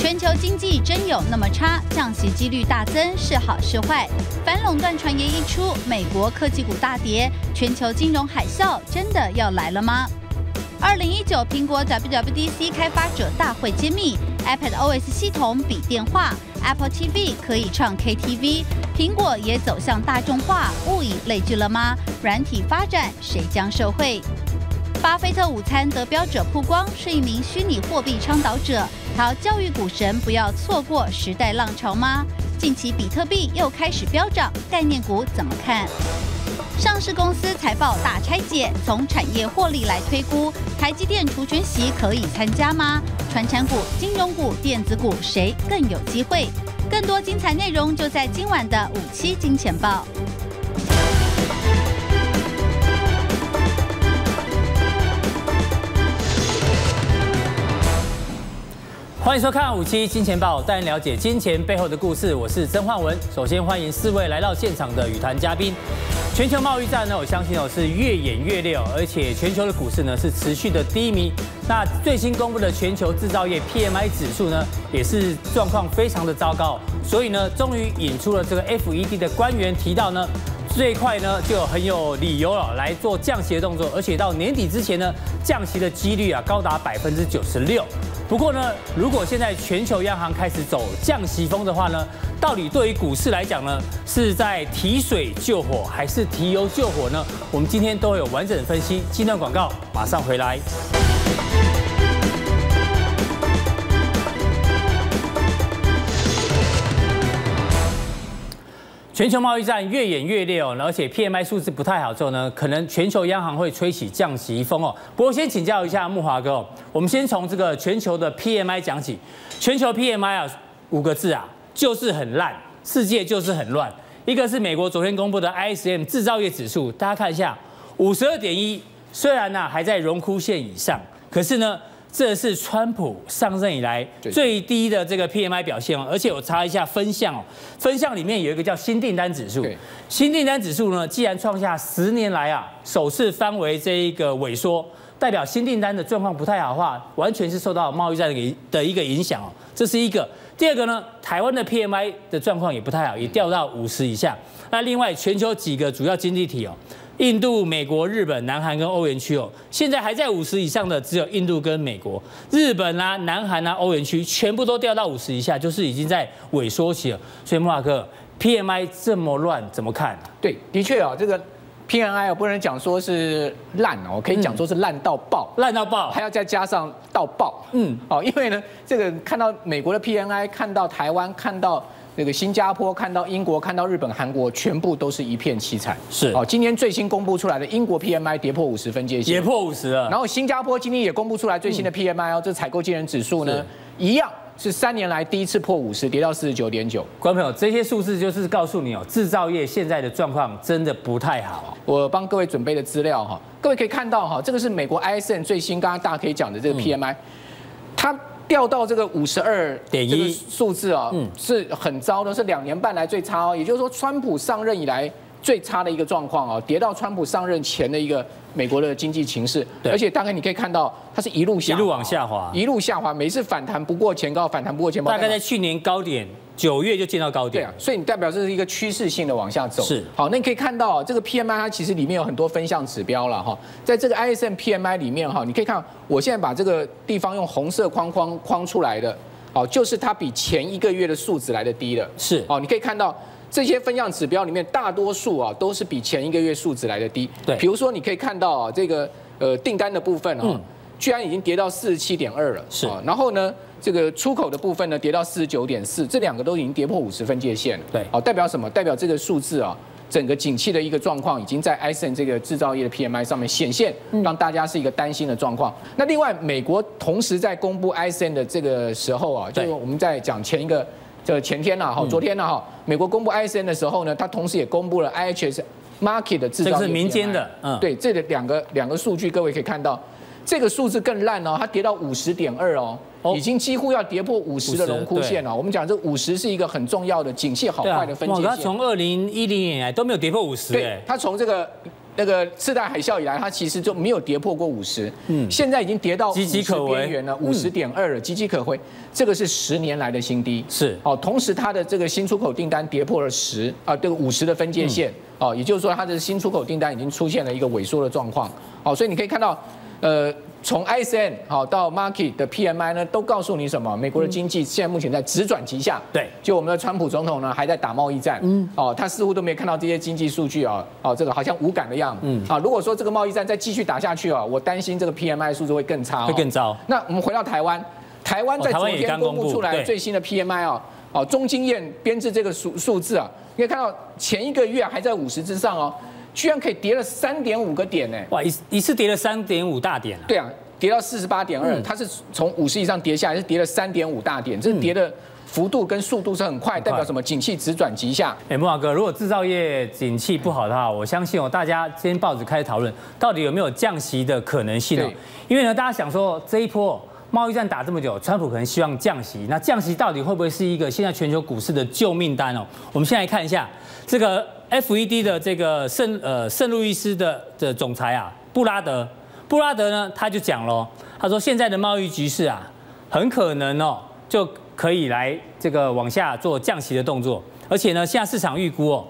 全球经济真有那么差？降息几率大增是好是坏？反垄断传言一出，美国科技股大跌，全球金融海啸真的要来了吗？二零一九苹果 WWDC 开发者大会揭秘，iPad OS 系统比电话，Apple TV 可以唱 KTV，苹果也走向大众化，物以类聚了吗？软体发展谁将受惠？巴菲特午餐得标者曝光是一名虚拟货币倡导者，他教育股神不要错过时代浪潮吗？近期比特币又开始飙涨，概念股怎么看？上市公司财报大拆解，从产业获利来推估，台积电除权席可以参加吗？传产股、金融股、电子股谁更有机会？更多精彩内容就在今晚的五七金钱报。欢迎收看五七金钱报，带您了解金钱背后的故事。我是曾焕文。首先欢迎四位来到现场的与谈嘉宾。全球贸易战呢，我相信哦是越演越烈，而且全球的股市呢是持续的低迷。那最新公布的全球制造业 PMI 指数呢，也是状况非常的糟糕。所以呢，终于引出了这个 FED 的官员提到呢。最快呢，就很有理由了来做降息的动作，而且到年底之前呢，降息的几率啊高达百分之九十六。不过呢，如果现在全球央行开始走降息风的话呢，到底对于股市来讲呢，是在提水救火还是提油救火呢？我们今天都有完整的分析。今段广告马上回来。全球贸易战越演越烈哦，而且 PMI 数字不太好之后呢，可能全球央行会吹起降息风哦。不过先请教一下木华哥，我们先从这个全球的 PMI 讲起。全球 PMI 啊，五个字啊，就是很烂，世界就是很乱。一个是美国昨天公布的 ISM 制造业指数，大家看一下，五十二点一，虽然呢还在荣枯线以上，可是呢。这是川普上任以来最低的这个 PMI 表现哦，而且我查一下分项哦，分项里面有一个叫新订单指数，新订单指数呢，既然创下十年来啊首次翻为这一个萎缩，代表新订单的状况不太好的话，完全是受到贸易战的的一个影响哦，这是一个。第二个呢，台湾的 PMI 的状况也不太好，也掉到五十以下。那另外全球几个主要经济体哦。印度、美国、日本、南韩跟欧元区哦，现在还在五十以上的只有印度跟美国，日本啊、南韩啊、欧元区全部都掉到五十以下，就是已经在萎缩期了。所以慕驊哥，PMI 这么乱，怎么看？对，的确啊，这个 PMI 不能讲说是烂哦，可以讲说是烂到爆，烂到爆，还要再加上到爆。嗯，哦，因为呢，这个看到美国的 PMI，看到台湾，看到。这个新加坡看到英国，看到日本、韩国，全部都是一片凄惨。是哦，今天最新公布出来的英国 PMI 跌破五十分界线，跌破五十了。然后新加坡今天也公布出来最新的 PMI 哦，这采购经理指数呢，一样是三年来第一次破五十，跌到四十九点九。观众朋友，这些数字就是告诉你哦，制造业现在的状况真的不太好。我帮各位准备的资料哈，各位可以看到哈，这个是美国 ISM 最新，刚刚大家可以讲的这个 PMI，它。掉到这个五十二点一数字啊，嗯，是很糟的，是两年半来最差哦。也就是说，川普上任以来最差的一个状况啊，跌到川普上任前的一个美国的经济情势。而且大概你可以看到，它是一路下一路往下滑，一路下滑，每次反弹不过前高，反弹不过前高。大概在去年高点。九月就见到高点，对啊，所以你代表这是一个趋势性的往下走。是，好，那你可以看到这个 PMI 它其实里面有很多分项指标了哈，在这个 ISM PMI 里面哈，你可以看，我现在把这个地方用红色框框框出来的，哦，就是它比前一个月的数值来的低了。是，哦，你可以看到这些分项指标里面大多数啊都是比前一个月数值来的低。对，比如说你可以看到啊这个呃订单的部分啊，居然已经跌到四十七点二了。是，然后呢？这个出口的部分呢，跌到四十九点四，这两个都已经跌破五十分界线了。对，好，代表什么？代表这个数字啊，整个景气的一个状况已经在 i s n 这个制造业的 PMI 上面显现，让大家是一个担心的状况。那另外，美国同时在公布 i s n 的这个时候啊，就我们在讲前一个，就前天呐，哈，昨天呐，哈，美国公布 i s n 的时候呢，它同时也公布了 IHS Market 的制造业，这是民间的，嗯，对，这个两个两个数据，各位可以看到，这个数字更烂哦，它跌到五十点二哦。已经几乎要跌破五十的荣枯线了。我们讲这五十是一个很重要的景气好坏的分界线。它从二零一零年来都没有跌破五十。对，它从这个那个次贷海啸以来，它其实就没有跌破过五十。嗯，现在已经跌到岌岌可边缘了，五十点二了，岌岌可危。这个是十年来的新低。是哦，同时它的这个新出口订单跌破了十啊，这个五十的分界线。哦，也就是说它的新出口订单已经出现了一个萎缩的状况。哦，所以你可以看到，呃。从 ISM 好到 Market 的 PMI 呢，都告诉你什么？美国的经济现在目前在直转急下。对，就我们的川普总统呢，还在打贸易战。嗯，哦，他似乎都没有看到这些经济数据啊，哦，这个好像无感的样子。嗯，啊，如果说这个贸易战再继续打下去啊，我担心这个 PMI 数字会更差，会更糟。那我们回到台湾，台湾在昨天公布出来最新的 PMI 啊，哦，中经验编制这个数数字啊，你可以看到前一个月还在五十之上哦，居然可以跌了三点五个点呢。哇，一一次跌了三点五大点啊。对啊。跌到四十八点二，它是从五十以上跌下来，是跌了三点五大点，这是跌的幅度跟速度是很快，代表什么？景气直转急下。哎，木华哥，如果制造业景气不好的话，我相信哦，大家今天报纸开始讨论，到底有没有降息的可能性呢？因为呢，大家想说这一波贸易战打这么久，川普可能希望降息，那降息到底会不会是一个现在全球股市的救命单哦？我们先来看一下这个 FED 的这个圣呃圣路易斯的的总裁啊布拉德。布拉德呢，他就讲了，他说现在的贸易局势啊，很可能哦，就可以来这个往下做降息的动作，而且呢，现在市场预估哦，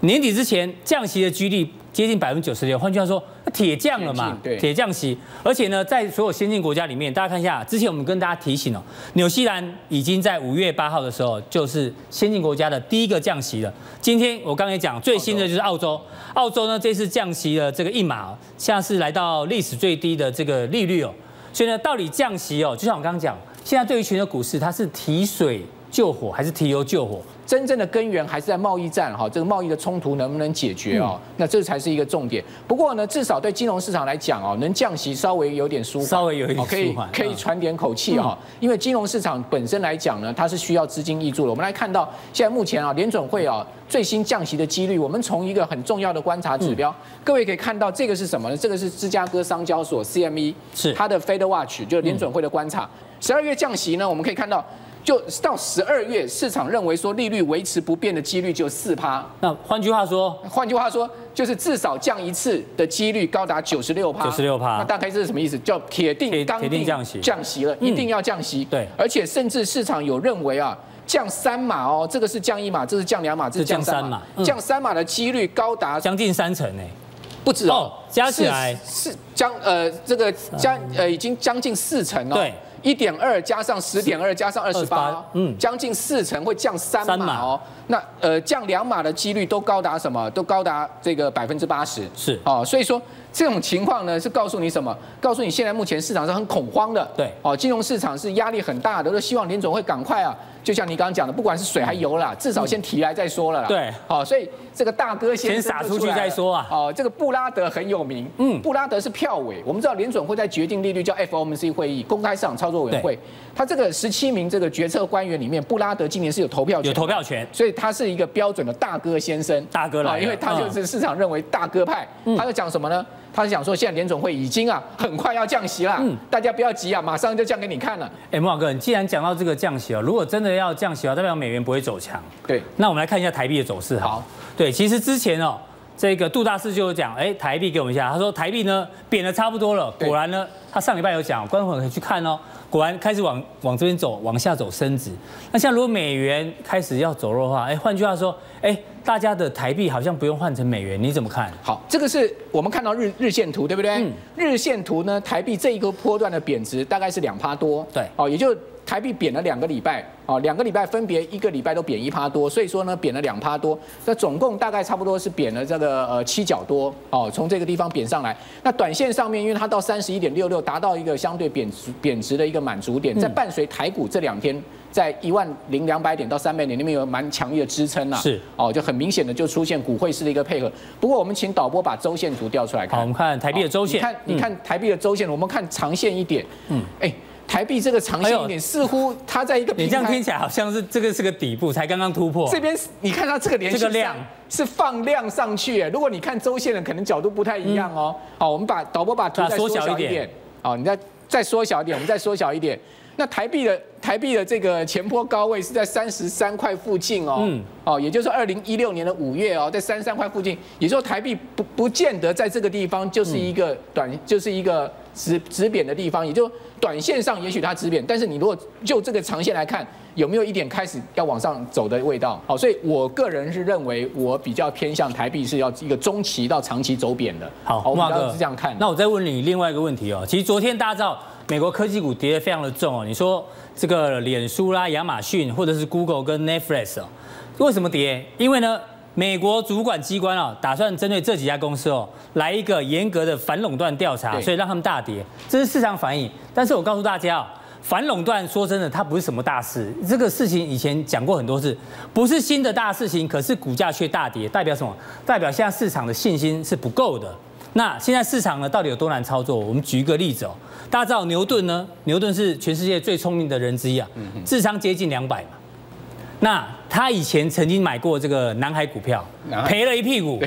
年底之前降息的几率接近百分之九十六，换句话说。铁降了嘛？对，铁降息，而且呢，在所有先进国家里面，大家看一下，之前我们跟大家提醒哦，纽西兰已经在五月八号的时候，就是先进国家的第一个降息了。今天我刚才讲最新的就是澳洲，澳洲呢这次降息了这个一码，现在是来到历史最低的这个利率哦。所以呢，到底降息哦，就像我刚刚讲，现在对于全球股市，它是提水救火还是提油救火？真正的根源还是在贸易战哈，这个贸易的冲突能不能解决哦？那这才是一个重点。不过呢，至少对金融市场来讲哦，能降息稍微有点舒缓，稍微有一点可以可以喘点口气哈。因为金融市场本身来讲呢，它是需要资金挹注的。我们来看到现在目前啊，联准会啊最新降息的几率，我们从一个很重要的观察指标，各位可以看到这个是什么呢？这个是芝加哥商交所 CME 是它的 Fed Watch，就是联准会的观察。十二月降息呢，我们可以看到。就到十二月，市场认为说利率维持不变的几率就四趴。那换句话说，换句话说，就是至少降一次的几率高达九十六趴。九十六趴。那大概这是什么意思？叫铁定钢定降息降息了，一定要降息。对。而且甚至市场有认为啊，降三码哦，这个是降一码，这是降两码，这是降三码。降三码的几率高达将近三成呢，不止哦，加起来是将呃这个将呃已经将近四成哦。对。一点二加上十点二加上二十八，嗯，将近四成会降三码哦。那呃降两码的几率都高达什么？都高达这个百分之八十。是哦，所以说这种情况呢，是告诉你什么？告诉你现在目前市场是很恐慌的。对，哦，金融市场是压力很大的，都希望林总会赶快啊。就像你刚刚讲的，不管是水还油啦，至少先提来再说了啦。对，好，所以这个大哥先撒出去再说啊。哦，这个布拉德很有名。嗯，布拉德是票委，我们知道联准会在决定利率叫 FOMC 会议，公开市场操作委员会。他这个十七名这个决策官员里面，布拉德今年是有投票权，有投票权，所以他是一个标准的大哥先生。大哥了，因为他就是市场认为大哥派。他在讲什么呢？他是讲说，现在联准会已经啊，很快要降息了，嗯，大家不要急啊，马上就降给你看了。哎，莫老哥，你既然讲到这个降息啊，如果真的要降息啊，代表美元不会走强。对，那我们来看一下台币的走势。好，对，其实之前哦，这个杜大师就有讲，哎，台币给我们一下，他说台币呢贬的差不多了，果然呢，他上礼拜有讲，观众可以去看哦。果然开始往往这边走，往下走升值。那像如果美元开始要走弱的话，哎，换句话说，哎，大家的台币好像不用换成美元，你怎么看？好，这个是我们看到日日线图，对不对？嗯。日线图呢，台币这一个波段的贬值大概是两趴多。对。哦，也就台币贬了两个礼拜。哦，两个礼拜分别一个礼拜都贬一趴多，所以说呢，贬了两趴多。那总共大概差不多是贬了这个呃七角多。哦，从这个地方贬上来。那短线上面，因为它到三十一点六六，达到一个相对贬值贬值的一个。满足点，在伴随台股这两天在一万零两百点到三百点那边有蛮强烈的支撑呐，是哦，就很明显的就出现股汇式的一个配合。不过我们请导播把周线图调出来看，好，我们看台币的周线，你看你看台币的周线，我们看长线一点，嗯，哎，台币这个长线一点，似乎它在一个，你这样听起来好像是这个是个底部，才刚刚突破。这边你看它这个连续这个量是放量上去，如果你看周线的，可能角度不太一样哦。好，我们把导播把图再缩小一点，好，你再。再缩小一点，我们再缩小一点。那台币的台币的这个前坡高位是在三十三块附近哦，嗯，哦，也就是二零一六年的五月哦，在三十三块附近，也就是说台币不不见得在这个地方就是一个短，就是一个止止贬的地方，也就短线上也许它止贬，但是你如果就这个长线来看，有没有一点开始要往上走的味道？好，所以我个人是认为我比较偏向台币是要一个中期到长期走贬的。好，我哥是这样看。那我再问你另外一个问题哦，其实昨天大家知道。美国科技股跌得非常的重哦，你说这个脸书啦、亚马逊或者是 Google 跟 Netflix 哦，为什么跌？因为呢，美国主管机关啊打算针对这几家公司哦来一个严格的反垄断调查，所以让他们大跌，这是市场反应。但是我告诉大家哦，反垄断说真的，它不是什么大事，这个事情以前讲过很多次，不是新的大事情，可是股价却大跌，代表什么？代表现在市场的信心是不够的。那现在市场呢，到底有多难操作？我们举一个例子哦，大家知道牛顿呢？牛顿是全世界最聪明的人之一啊，智商接近两百嘛。那他以前曾经买过这个南海股票，赔了一屁股。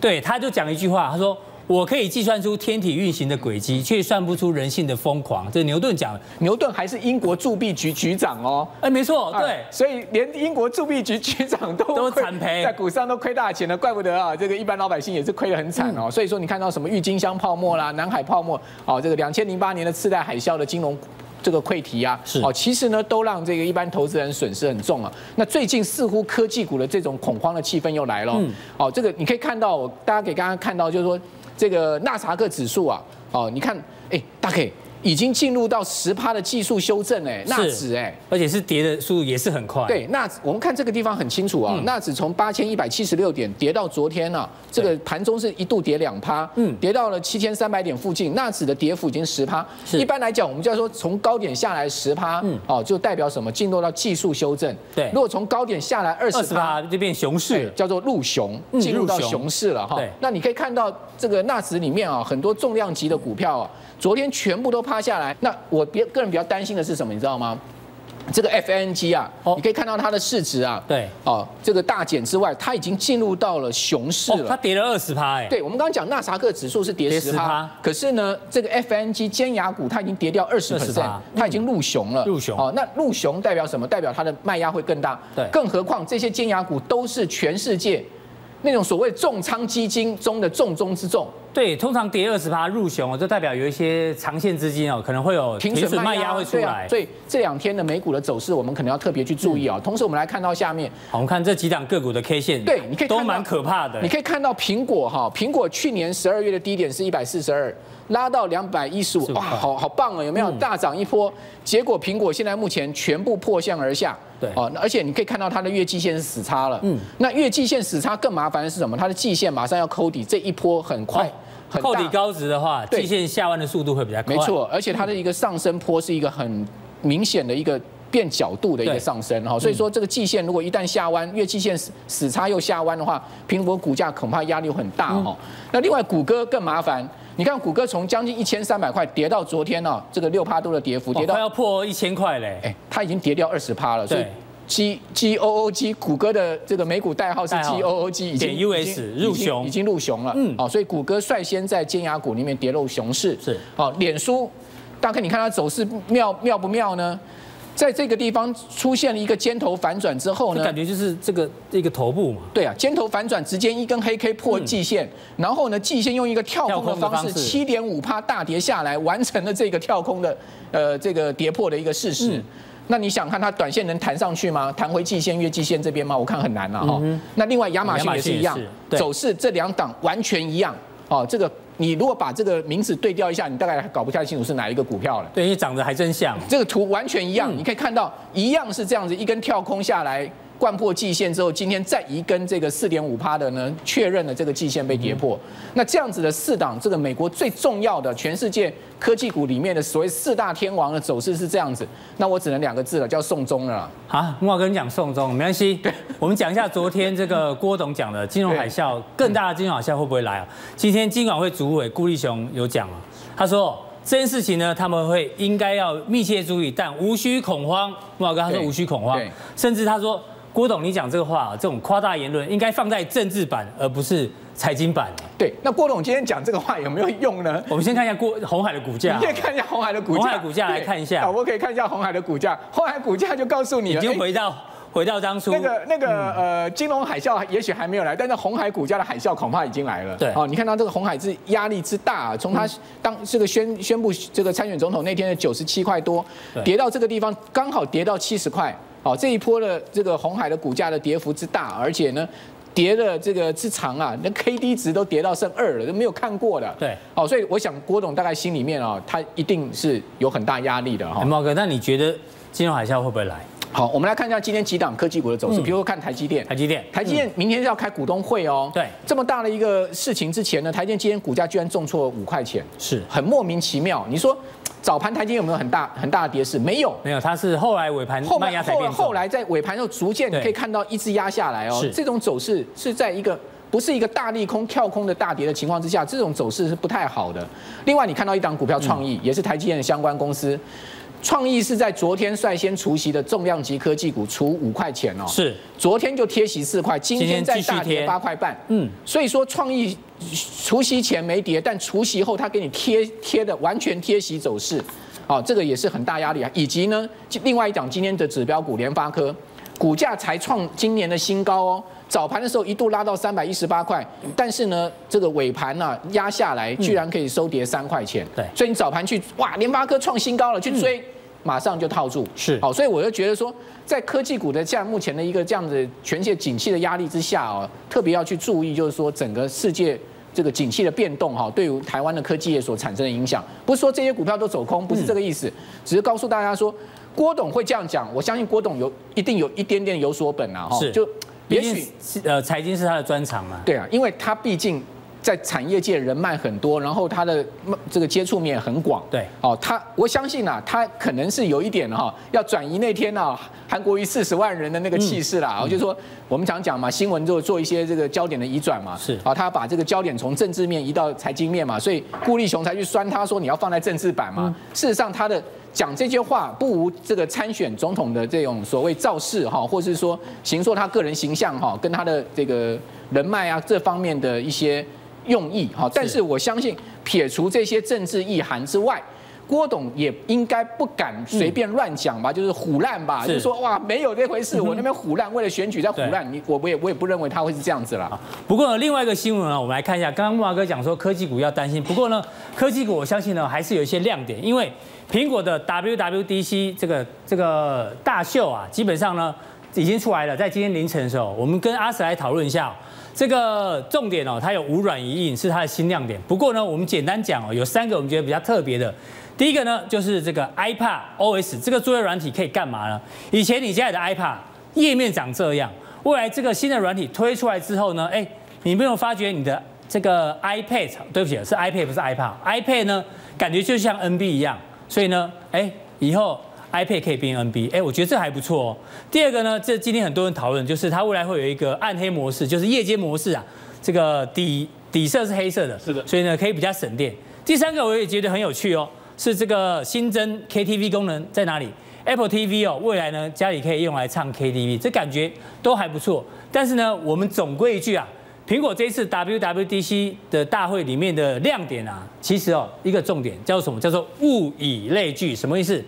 对，他就讲一句话，他说。我可以计算出天体运行的轨迹，却算不出人性的疯狂。这牛顿讲。牛顿还是英国铸币局局长哦。哎，没错，对。所以连英国铸币局局长都都惨赔，在股市上都亏大钱了，怪不得啊，这个一般老百姓也是亏得很惨哦。所以说，你看到什么郁金香泡沫啦、南海泡沫，哦，这个两千零八年的次贷海啸的金融这个溃堤啊，是哦，其实呢都让这个一般投资人损失很重啊。那最近似乎科技股的这种恐慌的气氛又来了。嗯。哦，这个你可以看到，大家可以刚刚看到，就是说。这个纳斯达克指数啊，哦，你看，哎，大 K 已经进入到十趴的技术修正，哎，纳指，哎，而且是跌的速度也是很快。对，纳指，我们看这个地方很清楚啊，纳指从八千一百七十六点跌到昨天啊，这个盘中是一度跌两趴，嗯，跌到了七千三百点附近，纳指的跌幅已经十趴。一般来讲，我们就要说从高点下来十趴，嗯，哦，就代表什么？进入到技术修正。对，如果从高点下来二十趴，就变熊市，叫做入熊，进入到熊市了哈。对，那你可以看到。这个纳指里面啊，很多重量级的股票啊，昨天全部都趴下来。那我别个人比较担心的是什么？你知道吗？这个 FNG 啊，你可以看到它的市值啊，对，哦，这个大减之外，它已经进入到了熊市了。它跌了二十趴，哎，对，我们刚刚讲纳萨克指数是跌十趴，可是呢，这个 FNG 尖牙股它已经跌掉二十 percent，它已经入熊了。入熊。哦，那入熊代表什么？代表它的卖压会更大。对，更何况这些尖牙股都是全世界。那种所谓重仓基金中的重中之重，对，通常跌二十趴入熊，就代表有一些长线资金哦，可能会有停损卖压会出来。所以这两天的美股的走势，我们可能要特别去注意哦。同时，我们来看到下面，好，我们看这几档个股的 K 线，对，你可以都蛮可怕的。你可以看到苹果哈，苹果去年十二月的低点是一百四十二。拉到两百一十五，哇，好好棒啊！有没有大涨一波？结果苹果现在目前全部破向而下，对，哦，而且你可以看到它的月季线是死叉了，嗯，那月季线死叉更麻烦的是什么？它的季线马上要扣底，这一波很快，很扣底高值的话，季线下弯的速度会比较快，没错，而且它的一个上升坡是一个很明显的一个变角度的一个上升哈，所以说这个季线如果一旦下弯，月季线死死叉又下弯的话，苹果股价恐怕压力很大哈。那另外谷歌更麻烦。你看，谷歌从将近一千三百块跌到昨天呢，这个六趴多的跌幅，跌到快要破一千块嘞。哎，它已经跌掉二十趴了。所以 G G O O G，谷歌的这个美股代号是 G O O G，已经 U S 入熊，已经入熊了。嗯，好，所以谷歌率先在尖牙股里面跌入熊市。是，好，脸书，大概你看它走势妙妙不妙呢？在这个地方出现了一个尖头反转之后呢，感觉就是这个一个头部嘛。对啊，尖头反转直接一根黑 K 破季线，然后呢，季线用一个跳空的方式，七点五趴大跌下来，完成了这个跳空的呃这个跌破的一个事实。那你想看它短线能弹上去吗？弹回季线、月季线这边吗？我看很难了哈。那另外亚马逊也是一样，走势这两档完全一样哦，这个。你如果把这个名字对调一下，你大概搞不太清楚是哪一个股票了。对，因为长得还真像。这个图完全一样，你可以看到一样是这样子，一根跳空下来。贯破季线之后，今天再一根这个四点五趴的呢，确认了这个季线被跌破。那这样子的四档，这个美国最重要的全世界科技股里面的所谓四大天王的走势是这样子。那我只能两个字了，叫送终了。好，木华跟你讲送终，没关系。我们讲一下昨天这个郭董讲的金融海啸，更大的金融海啸会不会来啊？今天金管会主委顾立雄有讲啊，他说这件事情呢，他们会应该要密切注意，但无需恐慌。木老哥他说无需恐慌，甚至他说。郭董，你讲这个话，这种夸大言论应该放在政治版，而不是财经版。对，那郭董今天讲这个话有没有用呢？我们先看一下郭鸿海的股价，你可以看一下鸿海的股价，鸿海股价来看一下，我可以看一下鸿海的股价，鸿海股价就告诉你了，已经回到。回到当初那个那个呃，金融海啸也许还没有来，但是红海股价的海啸恐怕已经来了。对，哦，你看到这个红海之压力之大，从他当这个宣宣布这个参选总统那天的九十七块多，跌到这个地方，刚好跌到七十块。哦，这一波的这个红海的股价的跌幅之大，而且呢，跌的这个之长啊，那 K D 值都跌到剩二了，都没有看过的。对，哦，所以我想郭董大概心里面啊，他一定是有很大压力的哈。茂哥，那你觉得金融海啸会不会来？好，我们来看一下今天几档科技股的走势。比如说看台积电，台积电，台积电明天是要开股东会哦。对，这么大的一个事情之前呢，台积电今天股价居然重挫五块钱，是很莫名其妙。你说早盘台积电有没有很大很大的跌势？没有，没有，它是后来尾盘慢压才变重。后来在尾盘又逐渐你可以看到一直压下来哦。这种走势是在一个不是一个大利空跳空的大跌的情况之下，这种走势是不太好的。另外，你看到一档股票创意，也是台积电的相关公司。创意是在昨天率先除息的重量级科技股，除五块钱哦，是。昨天就贴息四块，今天再大跌八块半，嗯，所以说创意除息前没跌，但除息后它给你贴贴的完全贴息走势，哦，这个也是很大压力啊。以及呢，另外一档今天的指标股联发科，股价才创今年的新高哦。早盘的时候一度拉到三百一十八块，但是呢，这个尾盘呢压下来，居然可以收跌三块钱。对，所以你早盘去哇，联发科创新高了，去追，马上就套住。是，好，所以我就觉得说，在科技股的这样目前的一个这样子全世界景气的压力之下哦，特别要去注意，就是说整个世界这个景气的变动哈，对于台湾的科技业所产生的影响，不是说这些股票都走空，不是这个意思，只是告诉大家说，郭董会这样讲，我相信郭董有一定有一点点有所本啊，哈，就。也许呃，财经是他的专长嘛。对啊，因为他毕竟在产业界人脉很多，然后他的这个接触面很广。对，哦，他我相信啊，他可能是有一点哈，要转移那天啊，韩国瑜四十万人的那个气势啦。我就说我们常讲嘛，新闻就做一些这个焦点的移转嘛。是啊，他把这个焦点从政治面移到财经面嘛，所以顾立雄才去酸他说你要放在政治版嘛。事实上他的。讲这些话不无这个参选总统的这种所谓造势哈，或是说形塑他个人形象哈，跟他的这个人脉啊这方面的一些用意哈。但是我相信撇除这些政治意涵之外，郭董也应该不敢随便乱讲吧，就是唬烂吧，就是说哇没有这回事，我那边唬烂，为了选举在唬烂，你我我也我也不认为他会是这样子啦。不过呢，另外一个新闻啊，我们来看一下，刚刚木华哥讲说科技股要担心，不过呢，科技股我相信呢还是有一些亮点，因为。苹果的 WWDC 这个这个大秀啊，基本上呢已经出来了。在今天凌晨的时候，我们跟阿 Sir 来讨论一下这个重点哦。它有五软一硬，是它的新亮点。不过呢，我们简单讲哦，有三个我们觉得比较特别的。第一个呢，就是这个 iPad OS 这个作业软体可以干嘛呢？以前你家里的 iPad 页面长这样，未来这个新的软体推出来之后呢，哎，你没有发觉你的这个 iPad，对不起，是 iPad 不是 iPad，iPad 呢感觉就像 NB 一样。所以呢，哎，以后 iPad 可以变 NB，哎，我觉得这还不错哦。第二个呢，这今天很多人讨论，就是它未来会有一个暗黑模式，就是夜间模式啊，这个底底色是黑色的，是的，所以呢可以比较省电。第三个我也觉得很有趣哦，是这个新增 KTV 功能在哪里？Apple TV 哦，未来呢家里可以用来唱 KTV，这感觉都还不错。但是呢，我们总归一句啊。苹果这一次 WWDC 的大会里面的亮点啊，其实哦一个重点叫做什么？叫做物以类聚，什么意思？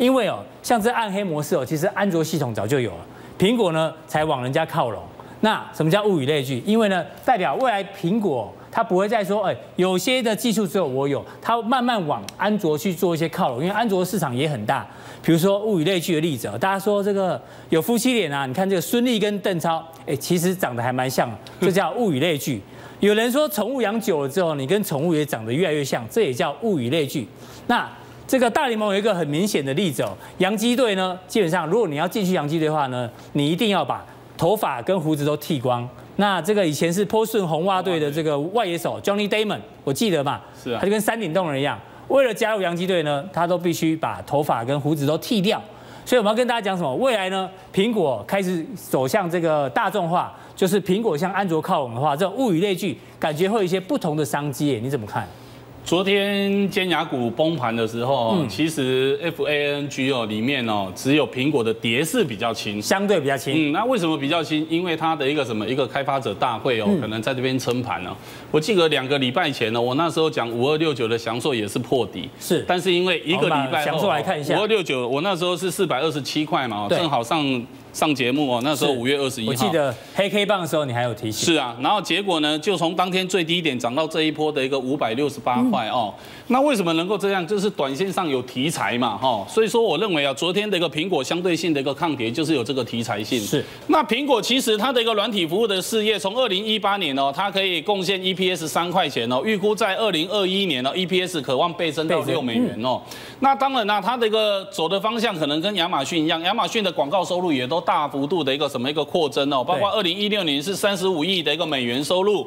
因为哦像这暗黑模式哦，其实安卓系统早就有了，苹果呢才往人家靠拢。那什么叫物以类聚？因为呢代表未来苹果它不会再说，哎，有些的技术只有我有，它慢慢往安卓去做一些靠拢，因为安卓市场也很大。比如说物以类聚的例子，大家说这个有夫妻脸啊，你看这个孙俪跟邓超，哎，其实长得还蛮像，这叫物以类聚。有人说宠物养久了之后，你跟宠物也长得越来越像，这也叫物以类聚。那这个大联盟有一个很明显的例子哦，洋基队呢，基本上如果你要进去洋基队的话呢，你一定要把头发跟胡子都剃光。那这个以前是波士顿红袜队的这个外野手 Johnny Damon，我记得嘛，是啊，他就跟山顶洞人一样。为了加入洋基队呢，他都必须把头发跟胡子都剃掉。所以我们要跟大家讲什么？未来呢，苹果开始走向这个大众化，就是苹果向安卓靠拢的话，这种物以类聚，感觉会有一些不同的商机。你怎么看？昨天尖牙股崩盘的时候，嗯、其实 FANG 哦里面哦只有苹果的跌势比较轻，相对比较轻。嗯，那为什么比较轻？因为它的一个什么一个开发者大会哦，嗯、可能在这边撑盘呢。我记得两个礼拜前呢，我那时候讲五二六九的祥硕也是破底，是，但是因为一个礼拜祥硕来看一下，五二六九我那时候是四百二十七块嘛，正好上。上节目哦，那时候五月二十一号，我记得黑 K 棒的时候你还有提醒。是啊，然后结果呢，就从当天最低点涨到这一波的一个五百六十八块哦。那为什么能够这样？就是短线上有题材嘛，哈。所以说我认为啊，昨天的一个苹果相对性的一个抗跌，就是有这个题材性。是。那苹果其实它的一个软体服务的事业，从二零一八年哦，它可以贡献 EPS 三块钱哦，预估在二零二一年呢，EPS 渴望倍增到六美元哦。那当然啦，它的一个走的方向可能跟亚马逊一样，亚马逊的广告收入也都大幅度的。一个什么一个扩增哦，包括二零一六年是三十五亿的一个美元收入。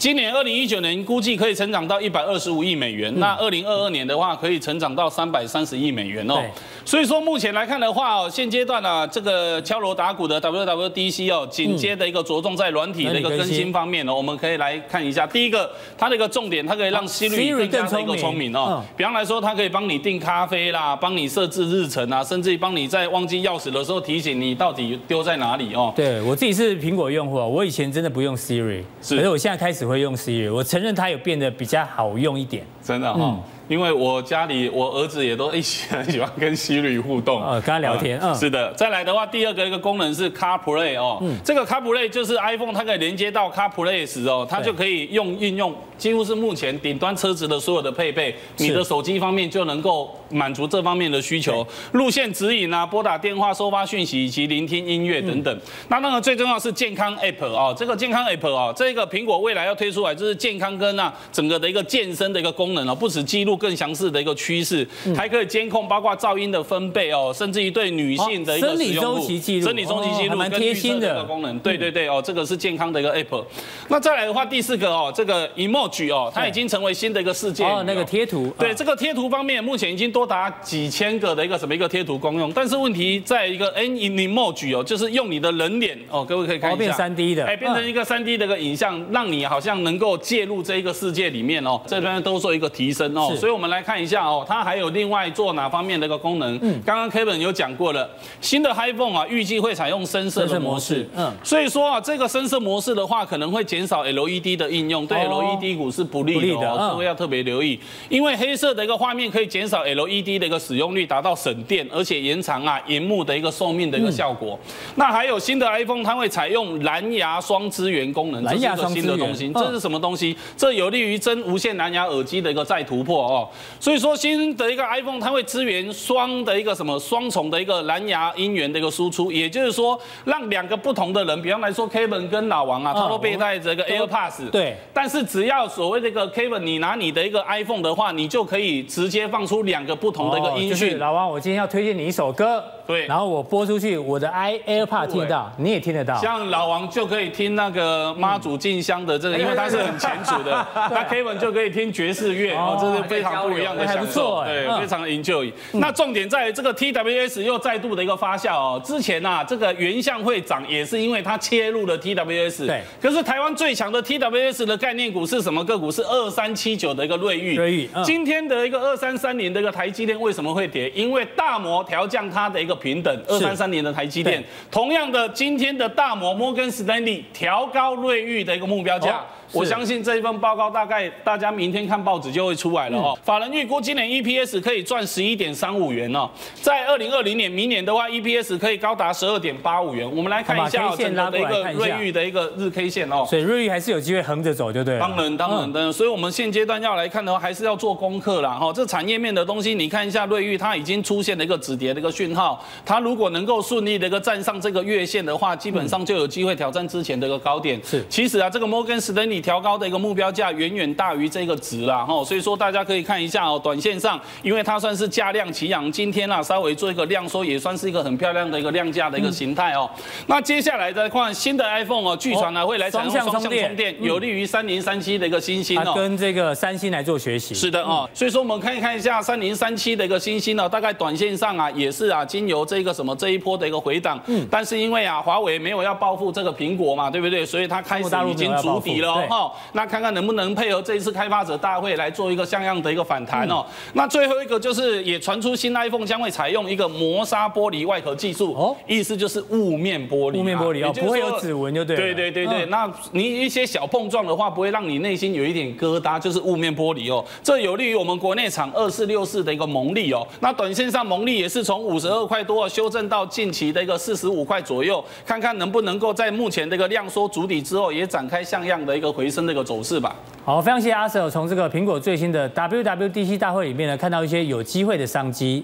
今年二零一九年估计可以成长到一百二十五亿美元，嗯、那二零二二年的话可以成长到三百三十亿美元哦。所以说目前来看的话哦，现阶段啊，这个敲锣打鼓的 WWDC 哦，紧接的一个着重在软体的一个更新方面哦，我们可以来看一下。第一个，它的一个重点，它可以让 Siri 更加的一个聪明哦。比方来说，它可以帮你订咖啡啦，帮你设置日程啊，甚至于帮你在忘记钥匙的时候提醒你到底丢在哪里哦。对我自己是苹果用户，我以前真的不用 Siri，是可是我现在开始会用 Siri，我承认它有变得比较好用一点，真的哈、哦。嗯。因为我家里我儿子也都一起很喜欢跟 Siri 互动，呃，跟他聊天，嗯，是的。再来的话，第二个一个功能是 CarPlay 哦，嗯，这个 CarPlay 就是 iPhone 它可以连接到 CarPlay 时哦，它就可以用运用几乎是目前顶端车子的所有的配备，你的手机方面就能够满足这方面的需求，路线指引啊，拨打电话、收发讯息以及聆听音乐等等。那那个最重要是健康 App 哦，这个健康 App 哦，这个苹果未来要推出来就是健康跟啊整个的一个健身的一个功能哦，不止记录更详细的一个。趋势还可以监控，包括噪音的分贝哦，甚至于对女性的一个生理周期记录，生理周期记录蛮贴心的功能。对对对哦，这个是健康的一个 app。那再来的话，第四个哦，这个 emoji 哦，它已经成为新的一个世界哦，那个贴图。对这个贴图方面，目前已经多达几千个的一个什么一个贴图功用。但是问题在一个 n emoji 哦，就是用你的人脸哦，各位可以看一下，变三 D 的，哎，变成一个三 D 的一个影像，让你好像能够介入这一个世界里面哦。这边都做一个提升哦，所以我们来看一下。哦，它还有另外做哪方面的一个功能？嗯，刚刚 Kevin 有讲过了，新的 iPhone 啊，预计会采用深色的模式。嗯，所以说啊，这个深色模式的话，可能会减少 LED 的应用，对 LED 股是不利的哦，各位要特别留意。因为黑色的一个画面可以减少 LED 的一个使用率，达到省电，而且延长啊荧幕的一个寿命的一个效果。那还有新的 iPhone，它会采用蓝牙双支援功能，这是一个新的东西。这是什么东西？这有利于真无线蓝牙耳机的一个再突破哦。所以说。新的一个 iPhone，它会支援双的一个什么双重的一个蓝牙音源的一个输出，也就是说，让两个不同的人，比方来说，Kevin 跟老王啊，他都背带着一个 AirPods，对。但是只要所谓这个 Kevin，你拿你的一个 iPhone 的话，你就可以直接放出两个不同的一个音讯。老王，我今天要推荐你一首歌，对。然后我播出去，我的 i AirPod 听得到，你也听得到。像老王就可以听那个妈祖进香的这个，因为他是很虔诚的。那 Kevin 就可以听爵士乐，哦，这是非常不一样的享受。对，非常的 enjoy。那重点在于这个 TWS 又再度的一个发酵哦。之前啊，这个原相会长，也是因为它切入了 TWS。对。可是台湾最强的 TWS 的概念股是什么个股？是二三七九的一个瑞昱。瑞昱。今天的一个二三三零的一个台积电为什么会跌？因为大摩调降它的一个评等。二三三年的台积电。同样的，今天的大摩摩根斯丹利调高瑞昱的一个目标价。我相信这一份报告大概大家明天看报纸就会出来了哦。法人预估今年 EPS 可以赚十一点三五元哦，在二零二零年明年的话，EPS 可以高达十二点八五元。我们来看一下整个的一个瑞昱的一个日 K 线哦。所以瑞昱还是有机会横着走，就对了。当然当然的，所以我们现阶段要来看的话，还是要做功课啦哈。这产业面的东西，你看一下瑞昱，它已经出现了一个止跌的一个讯号。它如果能够顺利的一个站上这个月线的话，基本上就有机会挑战之前的一个高点。是，其实啊，这个摩根士丹利调高的一个目标。标价远远大于这个值啦，哈，所以说大家可以看一下哦，短线上，因为它算是价量齐扬，今天啊稍微做一个量缩，也算是一个很漂亮的一个量价的一个形态哦。那接下来再看新的 iPhone 哦，据传呢会来采用双向充电，有利于三零三七的一个新星哦，跟这个三星来做学习。是的哦，所以说我们可以看一下三零三七的一个新星哦，大概短线上啊也是啊，经由这个什么这一波的一个回档，嗯，但是因为啊华为没有要报复这个苹果嘛，对不对？所以它开始已经筑底了哈。那看看能不能配合这一次开发者大会来做一个像样的一个反弹哦。那最后一个就是也传出新 iPhone 将会采用一个磨砂玻璃外壳技术哦，意思就是雾面玻璃，雾面玻璃哦，不会有指纹就对。对对对对，那你一些小碰撞的话，不会让你内心有一点疙瘩，就是雾面玻璃哦。这有利于我们国内厂二四六四的一个蒙利哦。那短线上蒙利也是从五十二块多修正到近期的一个四十五块左右，看看能不能够在目前这个量缩筑底之后，也展开像样的一个回升的一个走势吧。好，非常谢谢阿 Sir 从这个苹果最新的 WWDC 大会里面呢，看到一些有机会的商机。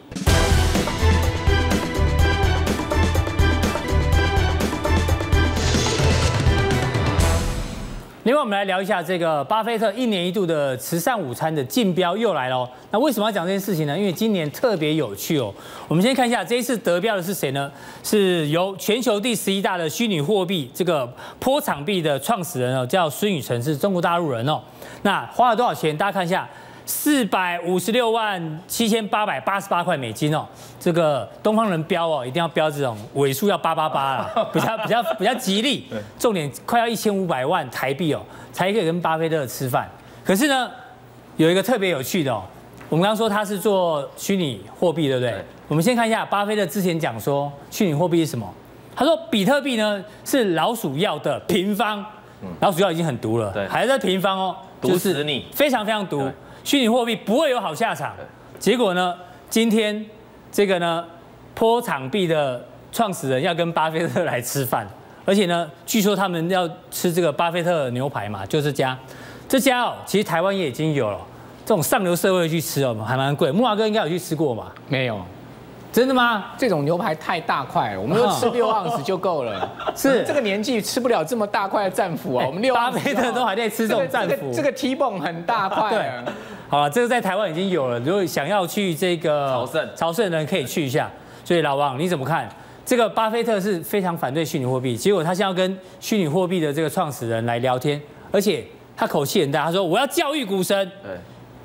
我们来聊一下这个巴菲特一年一度的慈善午餐的竞标又来了。那为什么要讲这件事情呢？因为今年特别有趣哦。我们先看一下这一次得标的是谁呢？是由全球第十一大的虚拟货币这个波场币的创始人哦，叫孙宇晨，是中国大陆人哦。那花了多少钱？大家看一下。四百五十六万七千八百八十八块美金哦，这个东方人标哦，一定要标这种尾数要八八八啊，比较比较比较吉利。重点快要一千五百万台币哦，才可以跟巴菲特吃饭。可是呢，有一个特别有趣的哦，我们刚刚说他是做虚拟货币，对不对？我们先看一下巴菲特之前讲说虚拟货币是什么？他说比特币呢是老鼠药的平方，老鼠药已经很毒了，还在平方哦，毒死你，非常非常毒。虚拟货币不会有好下场，结果呢？今天这个呢，坡场币的创始人要跟巴菲特来吃饭，而且呢，据说他们要吃这个巴菲特牛排嘛，就是家，这家哦，其实台湾也已经有了，这种上流社会去吃哦，还蛮贵。木华哥应该有去吃过吧？没有。真的吗？这种牛排太大块了，我们都吃六盎司就够了。是这个年纪吃不了这么大块的战斧啊，我们六巴菲特都还在吃这种战斧。这个 T-bone 很大块。对。好了，这个在台湾已经有了。如果想要去这个朝圣，朝圣的人可以去一下。所以老王你怎么看？这个巴菲特是非常反对虚拟货币，结果他现在要跟虚拟货币的这个创始人来聊天，而且他口气很大，他说我要教育股神。对。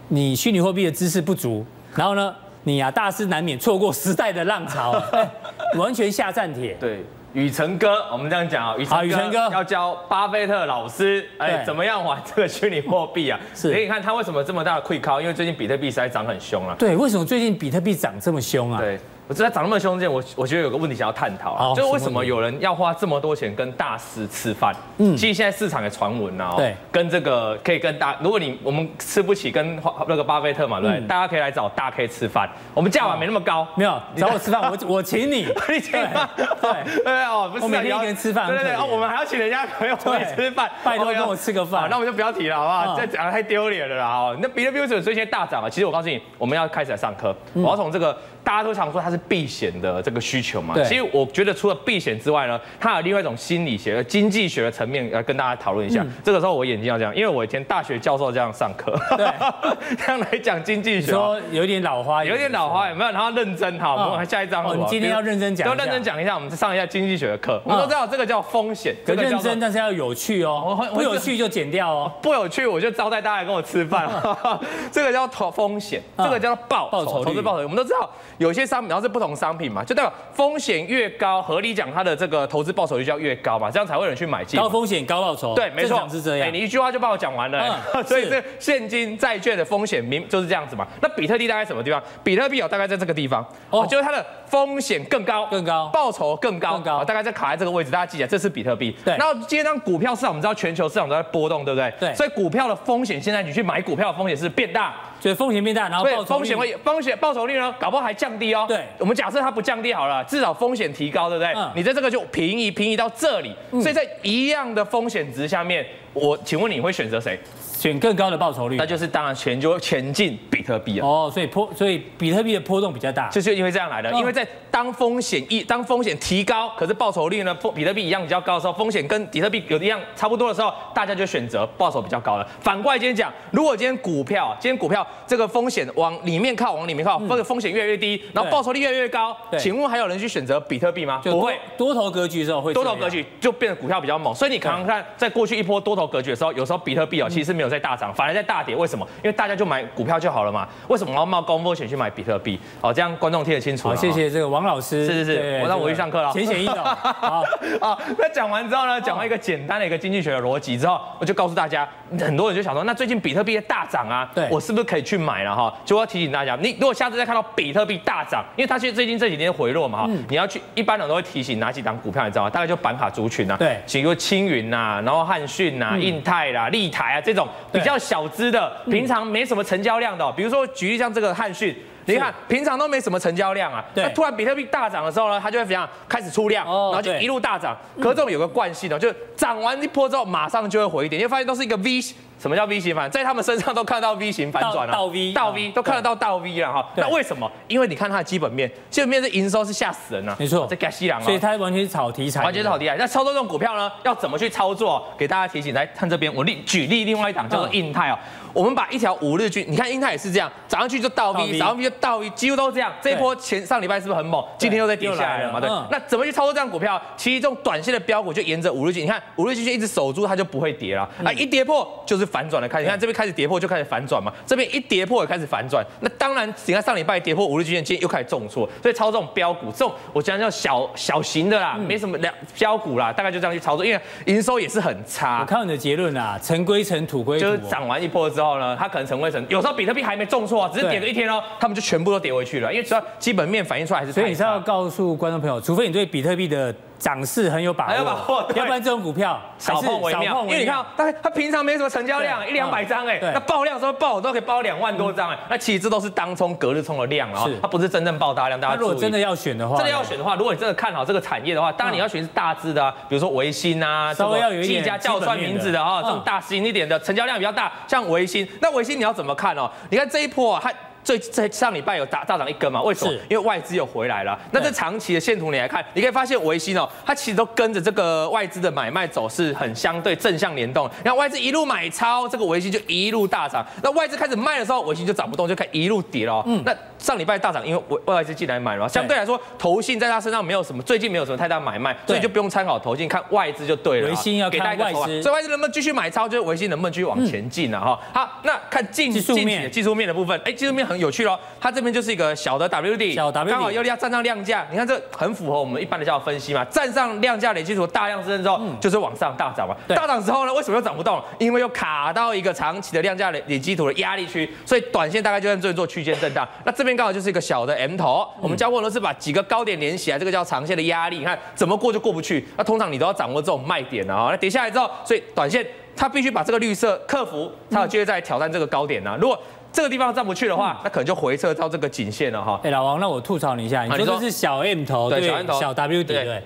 你虚拟货币的知识不足，然后呢？你啊，大师难免错过时代的浪潮，完全下战帖。对，宇晨哥，我们这样讲啊，宇晨哥要教巴菲特老师，哎，怎么样玩这个虚拟货币啊？是，你看他为什么这么大的溃靠？因为最近比特币实在涨很凶了。对，为什么最近比特币涨这么凶啊？对。我知道长那么凶，这我我觉得有个问题想要探讨啊，就是为什么有人要花这么多钱跟大师吃饭？嗯，其实现在市场的传闻啊，对，跟这个可以跟大，如果你我们吃不起跟那个巴菲特嘛，对，大家可以来找大 K 吃饭，我们价码没那么高，没有找我吃饭，我我请你，你请吗？对 对哦，不是，我每天一个人吃饭，对对对，哦，我们还要请人家朋友回去吃饭，拜托跟我吃个饭，那我们就不要提了，好不好？这讲的太丢脸了啦，哦，那比特币为什么最近大涨啊？其实我告诉你，我们要开始来上课，我要从这个。大家都常说它是避险的这个需求嘛，其实我觉得除了避险之外呢，它有另外一种心理学、经济学的层面要跟大家讨论一下。这个时候我眼睛要这样，因为我以前大学教授这样上课，对，这样来讲经济学，说有点老花，有点老花，有没有？然后认真哈，我们下一张，我们今天要认真讲，要认真讲一下，我们上一下经济学的课。我们都知道这个叫风险，可认真但是要有趣哦，不有趣就剪掉哦，不有趣我就招待大家来跟我吃饭。这个叫投风险，这个叫报报酬，投资报酬。我们都知道有些商品，然后是。不同商品嘛，就代表风险越高，合理讲它的这个投资报酬率就要越高嘛，这样才会有人去买进。高风险高报酬，对，没错是这样。你一句话就帮我讲完了，嗯、所以这现金债券的风险明就是这样子嘛。那比特币大概什么地方？比特币哦，大概在这个地方哦，就是它的风险更高，更高，报酬更高，更高，大概在卡在这个位置。大家记起来，这是比特币。对。然后今天当股票市场，我们知道全球市场都在波动，对不对？对。所以股票的风险，现在你去买股票的风险是变大。所以风险变大，然后报酬风险会风险报酬率呢，搞不好还降低哦。对，我们假设它不降低好了，至少风险提高，对不对？嗯。你在这个就平移平移到这里，所以在一样的风险值下面，我请问你会选择谁？选更高的报酬率，那就是当然钱就会前进比特币了。哦，所以波，所以比特币的波动比较大，就是因为这样来的。因为在当风险一当风险提高，可是报酬率呢，比特币一样比较高的时候，风险跟比特币有一样差不多的时候，大家就选择报酬比较高的。反过来今天讲，如果今天股票，今天股票这个风险往里面靠，往里面靠，这个风险越来越低，然后报酬率越来越高，请问还有人去选择比特币吗？不会，多头格局的时候会多头格局就变得股票比较猛。所以你常常看，在过去一波多头。头格局的时候，有时候比特币哦其实是没有在大涨，反而在大跌。为什么？因为大家就买股票就好了嘛。为什么我要冒高风险去买比特币？好，这样观众听得清楚。好，谢谢这个王老师。是是是，我让我去上课了。浅显易懂。好，好，那讲完之后呢，讲完一个简单的一个经济学的逻辑之后，我就告诉大家，很多人就想说，那最近比特币大涨啊，对，我是不是可以去买了哈？就要提醒大家，你如果下次再看到比特币大涨，因为它其实最近这几天回落嘛哈，你要去，一般人都会提醒哪几档股票，你知道吗？大概就板卡族群啊，对，比如青云呐，然后汉讯呐、印泰啦、立台啊这种比较小资的，平常没什么成交量的，比如说举例像这个汉讯。你看，平常都没什么成交量啊，那突然比特币大涨的时候呢，它就会怎样开始出量，然后就一路大涨。可是这种有个惯性的，就涨完一波之后，马上就会回一点，因为发现都是一个 V，什么叫 V 型反？在他们身上都看到 V 型反转了，倒 V，倒 V 都看得到倒 V 了哈。那为什么？因为你看它的基本面，基本面是营收是吓死人了，没错，这给西凉了，所以它完全是炒题材，完全是炒题材。那操作这种股票呢，要怎么去操作？给大家提醒，来看这边，我例举例另外一档叫做印泰哦。我们把一条五日均，你看英泰也是这样，涨上去就倒 V，涨上去就倒 V，几乎都是这样。这一波前上礼拜是不是很猛？今天又在跌下来了嘛？对。那怎么去操作这样股票？其实这种短线的标股就沿着五日均，你看五日均线一直守住，它就不会跌了。啊，一跌破就是反转的开始。你看这边开始跌破就开始反转嘛，这边一跌破也开始反转。那当然，你看上礼拜跌破五日均线，今天又开始重挫。所以操作这种标股，这种我讲叫小小型的啦，没什么两标股啦，大概就这样去操作，因为营收也是很差。我看你的结论啊，尘归尘，土归土，就是涨完一波之后呢，它可能成为成。有时候比特币还没重挫啊，只是跌了一天哦，他们就全部都跌回去了，因为只要基本面反映出来还是。所以你是要告诉观众朋友，除非你对比特币的。涨势很有把握，要不然这种股票少碰为妙。因为你看，它它平常没什么成交量，一两百张哎，那爆量的时候爆都可以爆两万多张哎，那其实这都是当冲隔日冲的量啊，它不是真正爆大量。大家如果真的要选的话，真的要选的话，如果你真的看好这个产业的话，当然你要选是大只的啊，比如说维新啊，稍微要有一家叫出名字的啊，这种大型一点的，成交量比较大，像维新。那维新你要怎么看哦？你看这一波啊，它。最在上礼拜有大大涨一根嘛？为什么？因为外资又回来了。那这长期的线图你来看，你可以发现维新哦，它其实都跟着这个外资的买卖走势很相对正向联动。然后外资一路买超，这个维新就一路大涨。那外资开始卖的时候，维新就涨不动，就开始一路跌了。嗯，那上礼拜大涨，因为外外资进来买了，相对来说投信在他身上没有什么，最近没有什么太大买卖，所以就不用参考投信，看外资就对了。维新要看外资，所以外资能不能继续买超，就是维新能不能继续往前进了哈。好，那看近技术面，技术面的部分，哎，技术面很有趣喽，这边就是一个小的 W D，小 W 刚好又要站上量价，你看这很符合我们一般的叫分析嘛，站上量价累积图大量支撑之后，嗯、就是往上大涨嘛。大涨之后呢，为什么又涨不动？因为又卡到一个长期的量价累累积图的压力区，所以短线大概就在这里做区间震荡。那这边刚好就是一个小的 M 头，嗯、我们教过的是把几个高点连起来，这个叫长线的压力，你看怎么过就过不去。那通常你都要掌握这种卖点啊。那跌下来之后，所以短线它必须把这个绿色克服，它有机会再挑战这个高点啊。如果这个地方上不去的话，那可能就回撤到这个颈线了哈。哎，老王，那我吐槽你一下，你说这是小 M 头，对，小 M 头，小 W 底，对。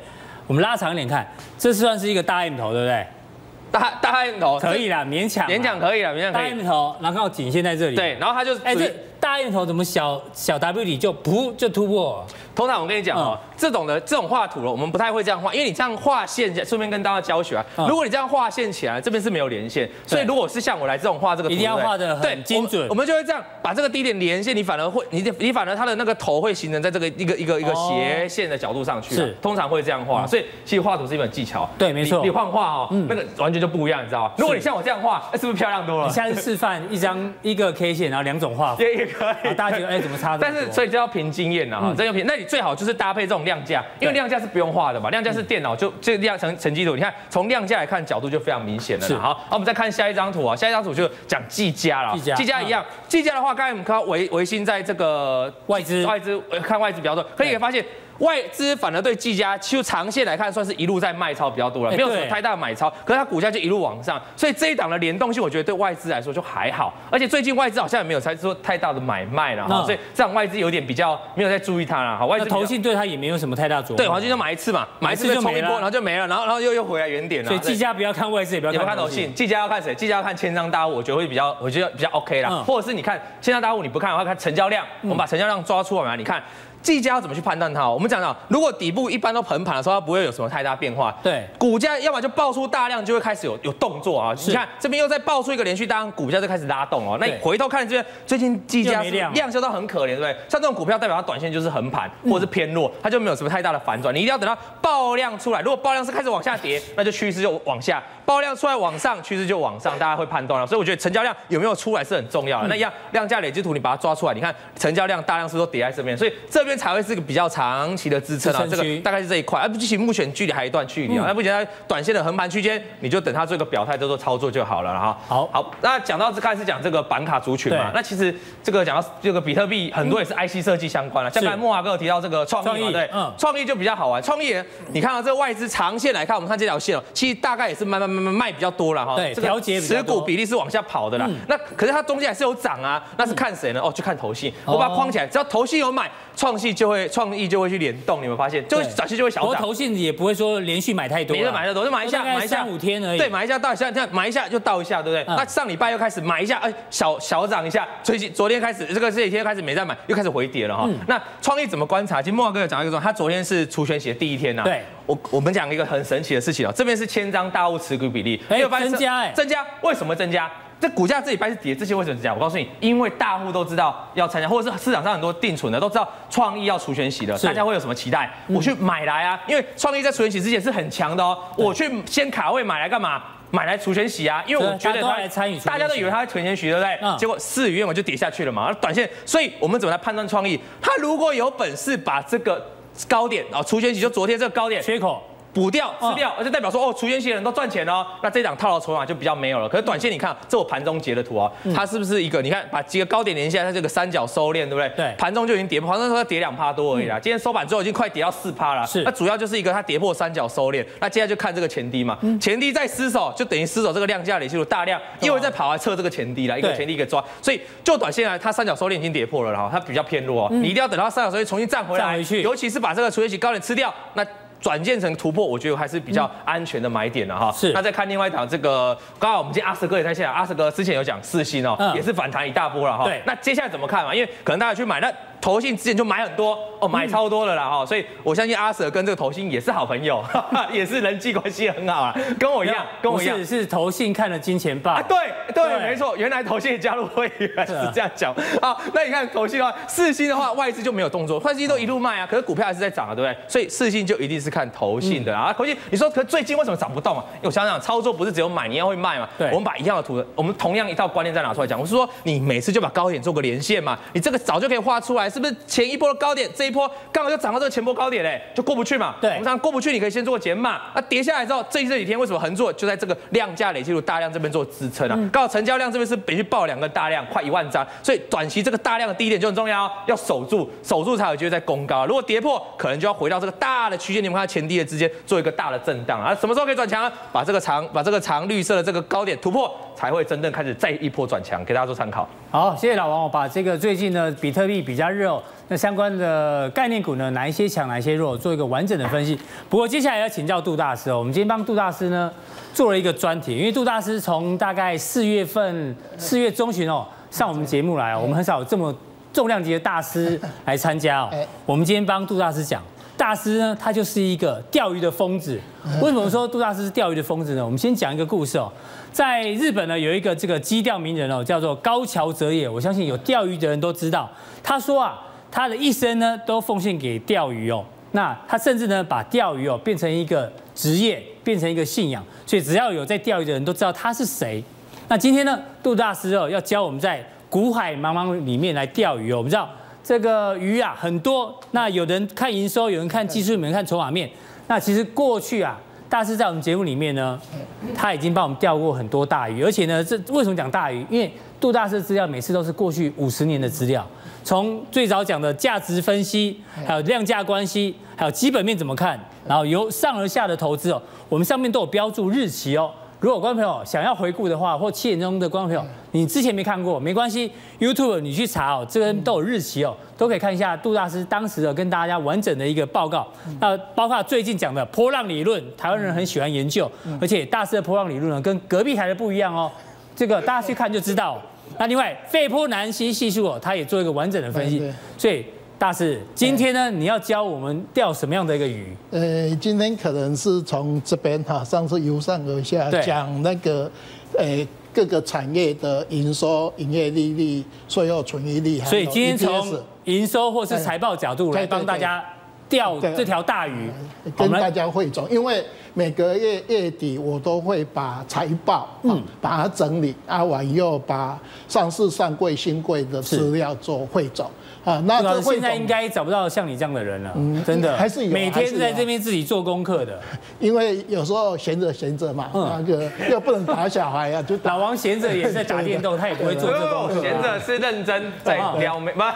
我们拉长一点看，这算是一个大 M 头，对不对？大大 M 头可以啦，勉强，勉强可以啦，勉强可以。大 M 头，然后颈线在这里。对，然后它就哎，这大 M 头怎么小小 W 底就噗就突破？通常我跟你讲哦，这种的这种画图了，我们不太会这样画，因为你这样画线，顺便跟大家教学啊。如果你这样画线起来，这边是没有连线，所以如果是像我来这种画这个图，一定要画的很精准。我们就会这样把这个低点连线，你反而会，你你反而它的那个头会形成在这个一个一个一个斜线的角度上去。是，通常会这样画。所以其实画图是一门技巧。对，没错。你换画哦，那个完全就不一样，你知道吗？如果你像我这样画，是不是漂亮多了？你现在示范一张一个 K 线，然后两种画法，也也可以。大家觉得哎，怎么差？但是所以就要凭经验了哈，真用凭。那你最好就是搭配。这种量价，因为量价是不用画的嘛，量价是电脑就这量成成绩图，你看从量价来看角度就非常明显了。是，好，那我们再看下一张图啊，下一张图就讲技嘉了。技嘉一样，技嘉的话，刚才我们看到维维新在这个外资外资看外资比较多，可以发现。外资反而对技嘉，就长线来看，算是一路在卖超比较多了，没有什么太大的买超，可是它股价就一路往上，所以这一档的联动性，我觉得对外资来说就还好，而且最近外资好像也没有才说太大的买卖了哈，所以这样外资有点比较没有在注意它了哈。外资投信对它也没有什么太大作用，对，黄金就买一次嘛，买一次就冲一波，然后就没了，然后然后又又回来原点了。所以技嘉不要看外资，也不要看投信，技嘉要看谁？技嘉要看千张大户，我觉得会比较，我觉得比较 OK 啦。或者是你看千张大户你不看的话，看成交量，我们把成交量抓出来嘛，你看。技嘉要怎么去判断它？我们讲讲，如果底部一般都横盘的时候，它不会有什么太大变化。对，股价要么就爆出大量，就会开始有有动作啊。你看这边又再爆出一个连续单，股价就开始拉动哦。那你回头看这边，最近技嘉量量销到很可怜，对不对？像这种股票代表它短线就是横盘或者是偏弱，它就没有什么太大的反转。你一定要等到爆量出来，如果爆量是开始往下跌，那就趋势就往下。爆量出来往上，趋势就往上，大家会判断了。所以我觉得成交量有没有出来是很重要的。嗯、那一样量价累积图你把它抓出来，你看成交量大量是都叠在这边，所以这边才会是个比较长期的支撑啊。这个大概是这一块，而不仅目前距离还有一段距离啊。那目前在短线的横盘区间，你就等它做一个表态，做做操作就好了哈。好，好，那讲到这开始讲这个板卡族群嘛，那其实这个讲到这个比特币，很多也是 IC 设计相关的。像刚才莫华哥有提到这个创意嘛，对，嗯，创意就比较好玩。创意，你看到这个外资长线来看，我们看这条线哦，其实大概也是慢慢卖比较多了哈。对，调节持股比例是往下跑的啦。那可是它中间还是有涨啊，那是看谁呢？哦，就看投信。我把它框起来，只要投信有买，创意就会创意就会去联动。你们发现，就会短期就会小涨。投信也不会说连续买太多，没得买太多，就买一下，买一下三五天而已。对，买一下到一下，这样买一下就到一下，对不对？那上礼拜又开始买一下，哎，小小涨一下。最近昨天开始，这个这几天开始没再买，又开始回跌了哈。那创意怎么观察？其实慕驊哥有讲一个说，他昨天是除权息的第一天呐。对。我我们讲一个很神奇的事情哦，这边是千张大户持股比例，哎，增加哎，增加，为什么增加？这股价这礼拜是跌，这些为什么是这样？我告诉你，因为大户都知道要参加，或者是市场上很多定存的都知道创意要除权息的，大家会有什么期待？我去买来啊，因为创意在除权息之前是很强的哦，我去先卡位买来干嘛？买来除权息啊，因为我觉得他来参与，大家都以为他存钱息，对不对？结果事与愿违就跌下去了嘛。短线，所以我们怎么来判断创意？他如果有本事把这个高点啊，除权息就昨天这个高点缺口。补掉吃掉，而且代表说哦，除权息的人都赚钱哦，那这档套牢筹码就比较没有了。可是短线你看，这我盘中截的图啊，它是不是一个？你看把几个高点连下来，它这个三角收敛，对不对？对。盘中就已经跌破，盘中说跌两趴多而已啦。今天收盘之后已经快跌到四趴了。是。那主要就是一个它跌破三角收敛，那接下来就看这个前低嘛。前低再失守，就等于失守这个量价累积数大量，一会再跑来测这个前低了，一个前低一个抓。所以就短线来，它三角收敛已经跌破了，然后它比较偏弱，你一定要等到三角收敛重新站回来，尤其是把这个除权息高点吃掉，那。转建成突破，我觉得还是比较安全的买点了哈。是，那再看另外一档，这个刚好我们今天阿 Sir 哥也在现场，阿 Sir 哥之前有讲四星哦，也是反弹一大波了哈。对，那接下来怎么看嘛？因为可能大家去买那。投信之前就买很多哦，买超多了啦哈，所以我相信阿 Sir 跟这个投信也是好朋友，也是人际关系很好啊，跟我一样，跟我一样是投信看了金钱豹，对对，没错，原来投信也加入会员是这样讲啊。那你看投信的话，四星的话外资就没有动作，外资都一路卖啊，可是股票还是在涨啊，对不对？所以四星就一定是看投信的啊。投信，你说可最近为什么涨不动啊？我想想，操作不是只有买，你要会卖嘛。对，我们把一样的图，我们同样一套观念再拿出来讲，我是说你每次就把高点做个连线嘛，你这个早就可以画出来，是不是前一波的？高点这一波刚好就涨到这个前波高点嘞，就过不去嘛。对，我们过不去，你可以先做个减码。那跌下来之后，这这几天为什么横做？就在这个量价累积入大量这边做支撑啊。刚好成交量这边是连续爆两个大量，快一万张。所以短期这个大量的低点就很重要，要守住，守住才有机会再攻高。如果跌破，可能就要回到这个大的区间，你们看前低的之间做一个大的震荡啊。什么时候可以转强？把这个长，把这个长绿色的这个高点突破，才会真正开始再一波转强。给大家做参考。好，谢谢老王。我把这个最近呢，比特币比较热。那相关的概念股呢，哪一些强，哪一些弱，做一个完整的分析。不过接下来要请教杜大师哦，我们今天帮杜大师呢做了一个专题，因为杜大师从大概四月份 四月中旬哦上我们节目来哦，我们很少有这么重量级的大师来参加哦。我们今天帮杜大师讲，大师呢他就是一个钓鱼的疯子。为什么说杜大师是钓鱼的疯子呢？我们先讲一个故事哦，在日本呢有一个这个矶钓名人哦，叫做高桥哲也，我相信有钓鱼的人都知道，他说啊。他的一生呢，都奉献给钓鱼哦。那他甚至呢，把钓鱼哦变成一个职业，变成一个信仰。所以只要有在钓鱼的人都知道他是谁。那今天呢，杜大师哦要教我们在古海茫茫里面来钓鱼哦。我们知道这个鱼啊很多，那有人看营收，有人看技术，有人看筹码面。那其实过去啊，大师在我们节目里面呢，他已经帮我们钓过很多大鱼，而且呢，这为什么讲大鱼？因为杜大师的资料每次都是过去五十年的资料。从最早讲的价值分析，还有量价关系，还有基本面怎么看，然后由上而下的投资哦，我们上面都有标注日期哦。如果观众朋友想要回顾的话，或七点钟的观众朋友，你之前没看过没关系，YouTube 你去查哦，这边都有日期哦，都可以看一下杜大师当时的跟大家完整的一个报告。那包括最近讲的波浪理论，台湾人很喜欢研究，而且大师的波浪理论呢，跟隔壁台的不一样哦，这个大家去看就知道。那另外，费波南西系数哦，他也做一个完整的分析。所以大师，今天呢，你要教我们钓什么样的一个鱼？呃，今天可能是从这边哈，上次由上而下讲那个，呃，各个产业的营收、营业利率、税后存益率。所以今天从营收或是财报角度来帮大家钓这条大鱼，跟大家汇总，因为每个月月底我都会把财报嗯把它整理，啊完又把上市上柜新贵的资料做汇总。啊，那这现在应该找不到像你这样的人了，嗯，真的还是有每天在这边自己做功课的，因为有时候闲着闲着嘛，那个又不能打小孩啊，就老王闲着也在打电动，他也不会做这个功课，闲着是认真在撩妹吗？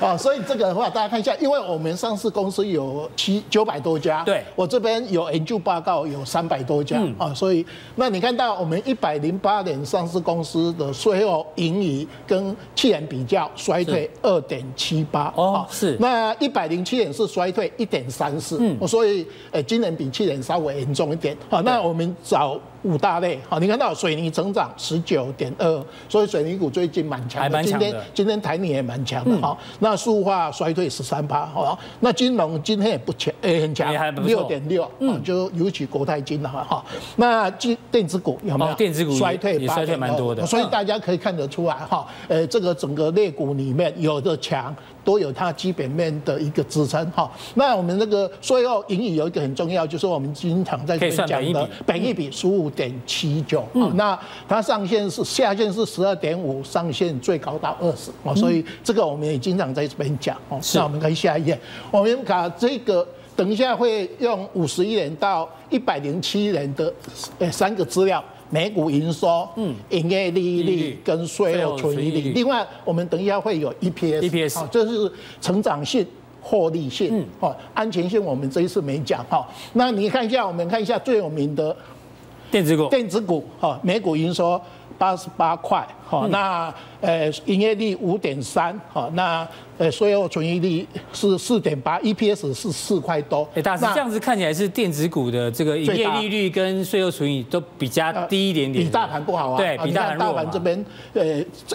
啊，所以这个的话大家看一下，因为我们上市公司有七九百多家，对，我这边有研究报告有三百多家啊，所以那你看到我们一百零八年上市公司的税后盈余跟去年比较衰。对，二点七八哦，是。那一百零七点是衰退一点三四，嗯，所以呃，今年比去年稍微严重一点。好，那我们找五大类，好，你看到水泥成长十九点二，所以水泥股最近蛮强的。今天今天台泥也蛮强的，好，那塑化衰退十三趴，好，那金融今天也不强，也很强，六点六，嗯，就尤其国泰金的话，哈，那电电子股有没有？电子股衰退也衰退蛮多的，所以大家可以看得出来，哈，呃，这个整个类股里面有的强。都有它基本面的一个支撑哈。那我们那个最后盈余有一个很重要，就是我们经常在这边讲的本益比十五点七九。嗯。那它上限是下限是十二点五，上限最高到二十。哦。所以这个我们也经常在这边讲。哦。那我们可以下一页，我们把这个等一下会用五十亿元到一百零七年的呃三个资料。每股营收、嗯，营业利率跟税后纯益率。另外，我们等一下会有 EPS，这是成长性、获利性，哦，安全性我们这一次没讲哈。那你看一下，我们看一下最有名的电子股，电子股，哈，每股营收八十八块，好，那呃营业利五点三，好，那。呃，税后纯益率是四点八，EPS 是四块多。哎，大师这样子看起来是电子股的这个营业利率跟税后纯益都比较低一点点，比大盘不好啊。对，比大盘大盘这边呃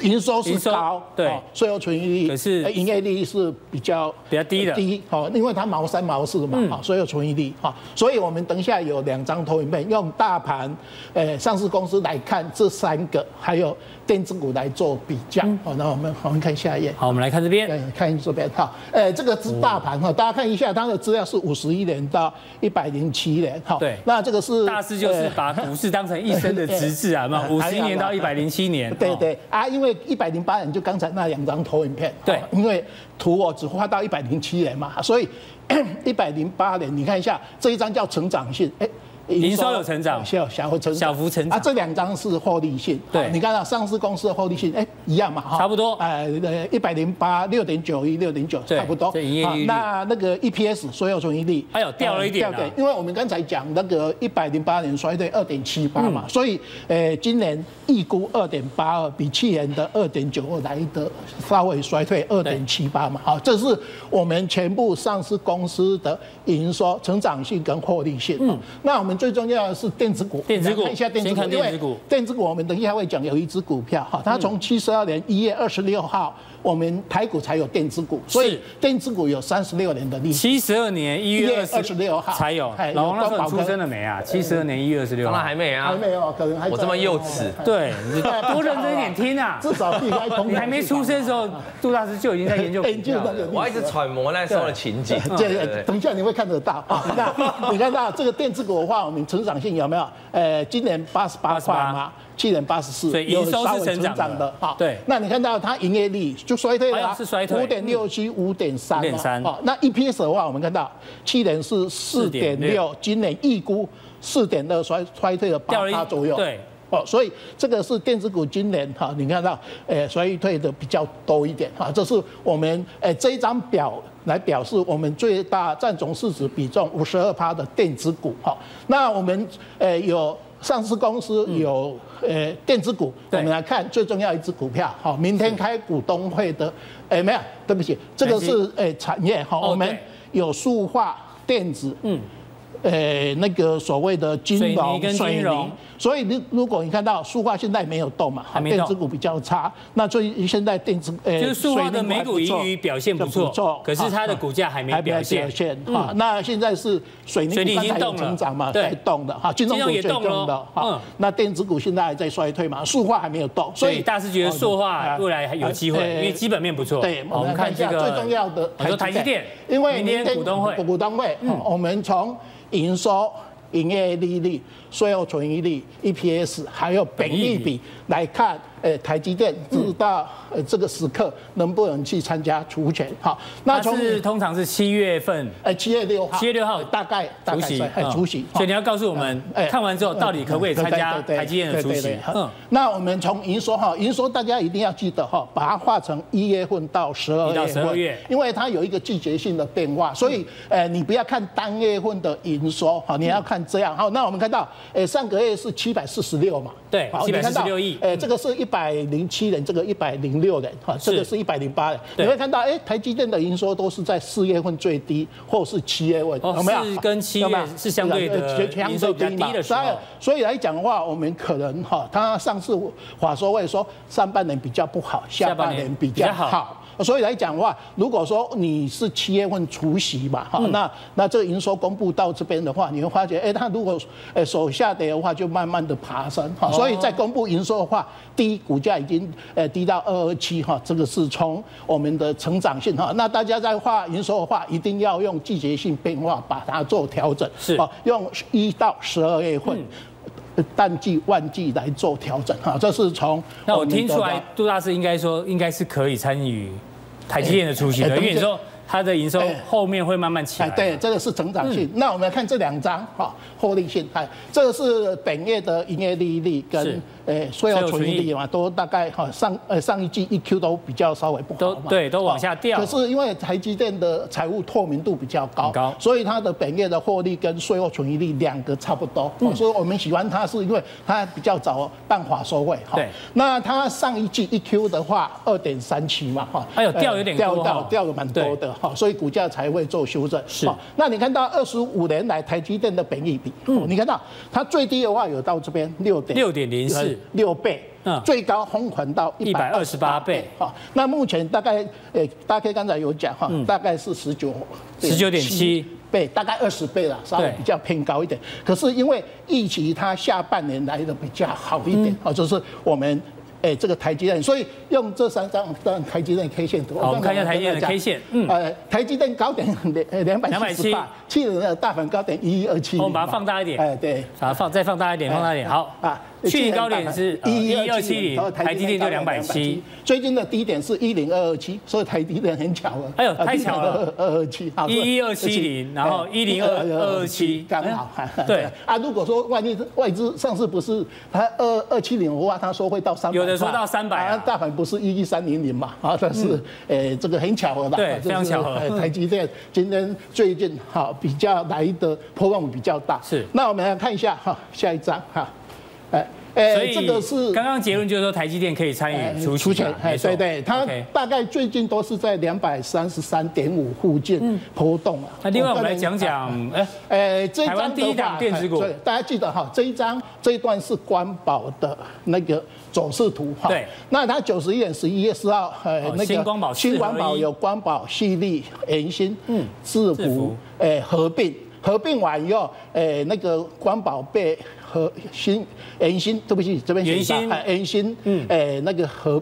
营收是高，对，税后纯益率可是营业利率是比较比较低的，低。好，因为它毛三毛四嘛，好，税后纯益率哈，所以我们等一下有两张投影片，用大盘呃上市公司来看这三个，还有电子股来做比较。好，那我们我们看下一页。好，我们来看这边。看这边哈，哎，这个是大盘哈，大家看一下，它的资料是五十一年到一百零七年哈。对，那这个是大师就是把 股市当成一生的职志啊，嘛，五十一年到一百零七年。对对啊，因为一百零八年就刚才那两张投影片。对，因为图我只画到一百零七年嘛，所以 一百零八年你看一下这一张叫成长性，哎。营收有成长，小小幅成长，小幅成长啊。这两张是获利性，对，你看到上市公司的获利性，哎，一样嘛，哈，差不多，哎，呃，一百零八六点九一，六点九，差不多。这营业利率，那那个 EPS 所有纯益率，哎呦，掉了一点，掉因为我们刚才讲那个一百零八年衰退二点七八嘛，所以，呃，今年预估二点八二，比去年的二点九二来的稍微衰退二点七八嘛，好，这是我们全部上市公司的营收成长性跟获利性。嗯，那我们。最重要的是电子股，电子股，看一下电子股，因为电子股我们等一下会讲有一只股票哈，它从七十二年一月二十六号。我们台股才有电子股，所以电子股有三十六年的历史。七十二年一月二十六号才有。老王那时候出生了没啊？七十二年一月二十六号。当然还没啊。还没有，可能还。我这么幼稚。对，多认真一点听啊。至少避开通。你还没出生的时候，杜大师就已经在研究。研究那个。我一直揣摩那时候的情景。对，等一下你会看得到啊。那你看到这个电子股的话，我们成长性有没有？呃，今年八十八块吗？七点八十四，有稍微成长的，好，对。那你看到它营业利就衰退了，是衰退，五点六七，五点三，五点三。好，那 EPS 的话，我们看到去年是四点六，今年预估四点二，衰衰退了八趴左右。对，哦，所以这个是电子股今年哈，你看到，诶，衰退的比较多一点哈。这是我们诶这一张表来表示我们最大占总市值比重五十二趴的电子股哈。那我们诶有。上市公司有呃电子股，我们来看最重要一只股票，好，明天开股东会的，哎没有，对不起，这个是哎产业好，我们有塑化、电子、嗯，呃，那个所谓的金融、水泥，所以你如果你看到塑化现在没有动嘛，电子股比较差，那所以现在电子呃，就是塑化的美股盈余表现不错，可是它的股价还没表现。啊，那现在是水泥股才有成长嘛，在动的哈，金融股也动了哈，那电子股现在还在衰退嘛，塑化还没有动，所以大师觉得塑化未来还有机会，因为基本面不错。对，我们看一下最重要的台积电，因为明天股东会，股东会，我们从营收、营业利率、税后存益率、EPS，还有本益比来看。诶，台积电直到呃这个时刻能不能去参加除权？好，那从是通常是七月份，诶，七月六号，七月六号大概除息，除息。所以你要告诉我们，看完之后到底可不可以参加台积电的除息？嗯，那我们从营收哈，营收大家一定要记得哈，把它划成一月份到十二月份，因为它有一个季节性的变化，所以诶，你不要看单月份的营收，好，你要看这样。好，那我们看到，诶，上个月是七百四十六嘛，对，七百四十六亿，诶，这个是一。一百零七人，这个一百零六人，哈，这个是一百零八人。你会看到，哎，台积电的营收都是在四月份最低，或是七月份，有没有？是跟七月是相对的营收比较低的所以。所以来讲的话，我们可能哈，他上次话说会说上半年比较不好，下半年比较好。所以来讲的话，如果说你是七月份除夕嘛，哈，那那这个营收公布到这边的话，你会发觉，哎，它如果哎手下跌的话，就慢慢的爬升，哈，所以在公布营收的话，第一股价已经呃低到二二七，哈，这个是从我们的成长性哈，那大家在画营收的话，一定要用季节性变化把它做调整，是。啊，用一到十二月份。淡季、旺季来做调整哈，这是从。那我听出来，杜大师应该说，应该是可以参与台积电的出席的，因为你说它的营收后面会慢慢起来。对，这个是成长性。那我们来看这两张哈，获利性，哎，这个是本月的营业利率跟。诶，税后存益率嘛，都大概哈上呃上一季 EQ 都比较稍微不好嘛，对，都往下掉。可是因为台积电的财务透明度比较高，高，所以它的本业的获利跟税后存益率两个差不多。嗯所以我们喜欢它是因为它比较早办法收汇。对，那它上一季 EQ 的话二点三七嘛，哈，哎呦掉有点掉到掉的蛮多的哈，所以股价才会做修正。是，那你看到二十五年来台积电的本益比，嗯，你看到它最低的话有到这边六点六点零四。六倍，嗯，最高红款到一百二十八倍，哈，那目前大概，诶，大 K 刚才有讲哈，大概是十九，十九点七倍，大概二十倍了，稍微比较偏高一点。可是因为疫情它下半年来的比较好一点，啊，就是我们。哎，这个台积电，所以用这三张当台积电 K 线图。我们看一下台积电的 K 线。嗯。呃，台积电高点两两百七十八，去年的大盘高点一一二七。我们把它放大一点。哎，对。把它放再放大一点，放大一点。好啊。去年高点是一一二七零，台积电就两百七。最近的低点是一零二二七，所以台积电很巧了。哎呦，太巧了，二二七。一一二七零，然后一零二二二七，刚好。对 啊，如果说万一外资上次不是它二二七零的话，他说会到三百。有的说到三百啊，大盘不是一一三零零嘛？啊，但是诶，这个很巧合吧？对，非常巧合。台积电今天最近哈比较来的波动比较大。是。那我们来看一下哈，下一张哈。哎，所以这个是刚刚结论就是说台积电可以参与除除权，哎，对对，它大概最近都是在两百三十三点五附近波动啊。那另外我们来讲讲，哎哎，这一张第一档电子股，大家记得哈，这一张这一段是光宝的那个走势图哈。对，那它九十一点十一月四号，呃，那个新光宝新光宝有光宝、矽力、研芯、嗯，智福，哎，合并。合并完以后，哎，那个光宝被。和新研芯，对不起，这边写一下，研芯，嗯，哎，那个和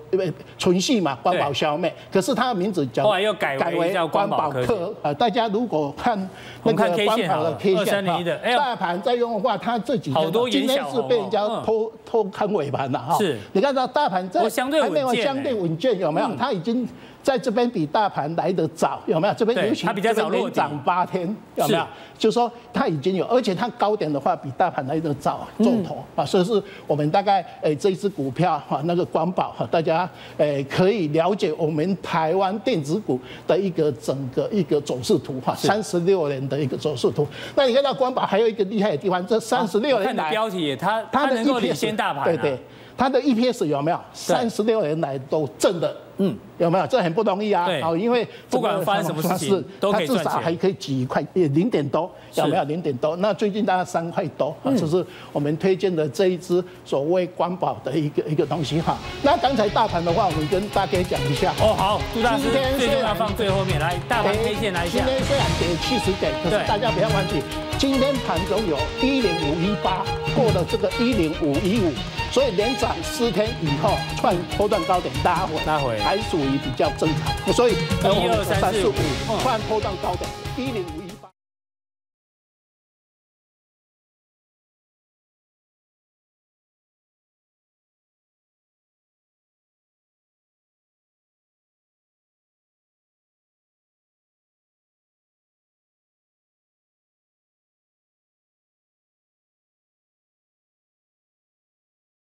纯系嘛，光宝消灭，可是它的名字叫后来又改为叫光宝科，呃，大家如果看那个光宝的 K 线的，大盘在用的话，它这几天今天是被人家偷偷看尾盘了哈，是，你看到大盘在还没有相对稳健，有没有？它已经。在这边比大盘来得早，有没有？这边尤其这边连涨八天，有没有？就是说它已经有，而且它高点的话比大盘来得早做头啊，所以是我们大概诶这一只股票哈，那个光宝哈，大家诶可以了解我们台湾电子股的一个整个一个走势图哈，三十六年的一个走势图。那你看到光宝还有一个厉害的地方，这三十六年来，看的标题它它能够领先大盘，对对。它的 EPS 有没有？三十六年来都正的。嗯，有没有？这很不容易啊。对，好，因为不管发生什么事情，至少还可以几块，也零点多，有没有？零点多。那最近大概三块多，啊，这是我们推荐的这一支所谓光宝的一个一个东西哈。那刚才大盘的话，我们跟大家讲一下。哦，好，杜大师，最重要放最后面来，大盘 K 线来一下。今天虽然跌七十点，可是大家不要忘记，今天盘中有一零五一八过了这个一零五一五。所以连涨四天以后，创波段高点拉回，拉回还属于比较正常。所以一二三四五，突然波动高的一零五一。